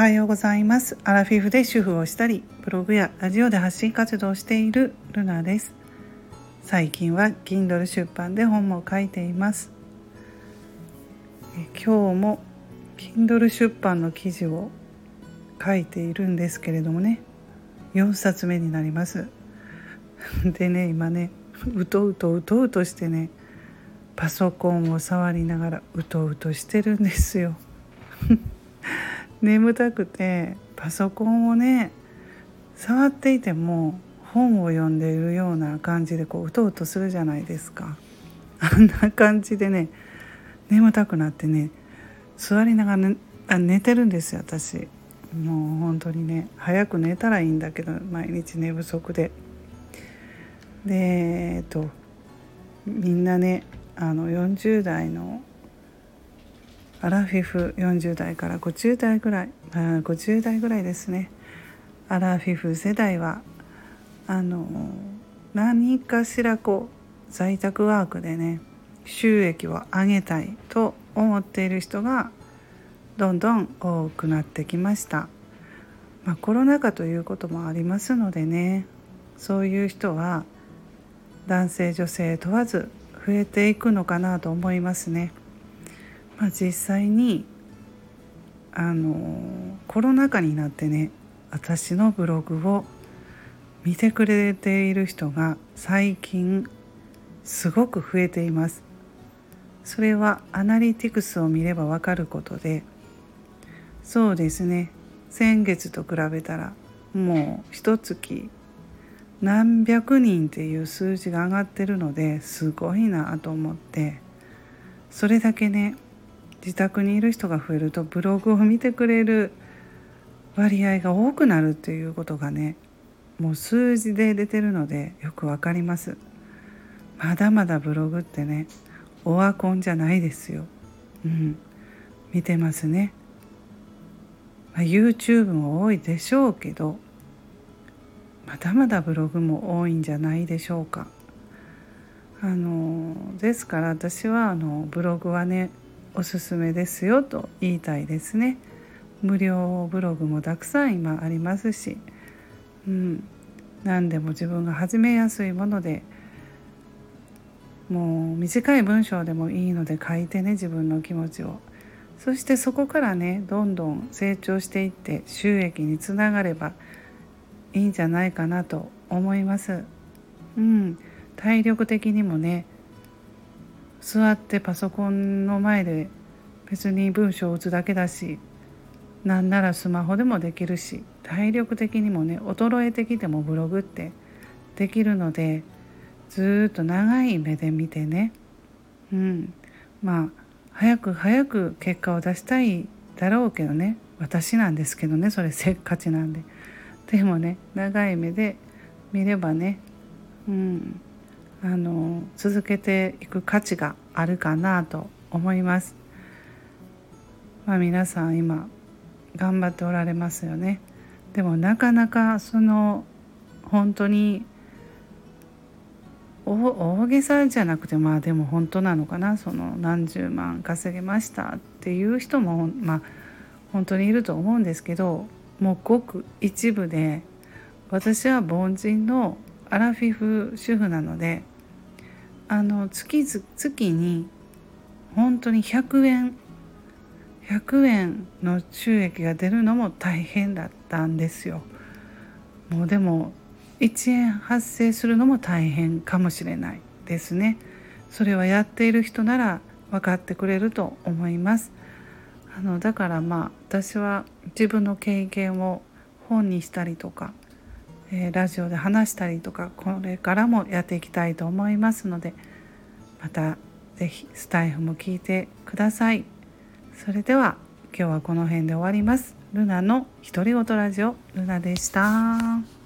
はようございます。アラフィフで主婦をしたりブログやラジオで発信活動をしているルナです。最近は Kindle 出版で本も書いています。え今日も Kindle 出版の記事を書いているんですけれどもね。4冊目になります。でね今ねうとうとうとうとしてねパソコンを触りながらうとうとしてるんですよ。眠たくてパソコンをね触っていても本を読んでいるような感じでこううとうとするじゃないですか。あんな感じでね眠たくなってね座りながら、ね、あ寝てるんですよ私。もう本当にね早く寝たらいいんだけど毎日寝不足で。でえっとみんなねあの40代のアラフィフ40代から50代ぐらいあ50代ぐらいですねアラフィフ世代はあの何かしらこう在宅ワークでね収益を上げたいと思っている人がどんどん多くなってきました、まあ、コロナ禍ということもありますのでねそういう人は男性女性問わず増えていくのかなと思いますね。まあ、実際にあのコロナ禍になってね私のブログを見てくれている人が最近すごく増えています。それはアナリティクスを見ればわかることでそうですね。先月と比べたらもう一月何百人っていう数字が上がってるのですごいなと思ってそれだけね自宅にいる人が増えるとブログを見てくれる割合が多くなるっていうことがねもう数字で出てるのでよくわかります。まだまだブログってねオワコンじゃないですよ。うん。見てますね、まあ、YouTube も多いでしょうけどまだまだブログも多いんじゃないでしょうか。あのですから私はあのブログはねおすすめですよと言いたいですね無料ブログもたくさん今ありますし、うん、何でも自分が始めやすいものでもう短い文章でもいいので書いてね自分の気持ちをそしてそこからねどんどん成長していって収益につながればいいんじゃないかなと思います。うん、体力的にもね座ってパソコンの前で別に文章を打つだけだしなんならスマホでもできるし体力的にもね衰えてきてもブログってできるのでずっと長い目で見てねうんまあ早く早く結果を出したいだろうけどね私なんですけどねそれせっかちなんで。でもね長い目で見ればねうん。あの続けていく価値があるかなと思います。まあ、皆さん今頑張っておられますよね。でもなかなかその本当に大げさじゃなくてまあでも本当なのかなその何十万稼げましたっていう人もまあ本当にいると思うんですけどもうごく一部で私は凡人のアラフィフ主婦なのであの月月に本当に100円100円の収益が出るのも大変だったんですよ。もうでも1円発生するのも大変かもしれないですね。それはやっている人なら分かってくれると思います。あのだからまあ私は自分の経験を本にしたりとかえー、ラジオで話したりとかこれからもやっていきたいと思いますのでまた是非スタイフも聞いてください。それでは今日はこの辺で終わります。ルナの独り言ラジオルナでした。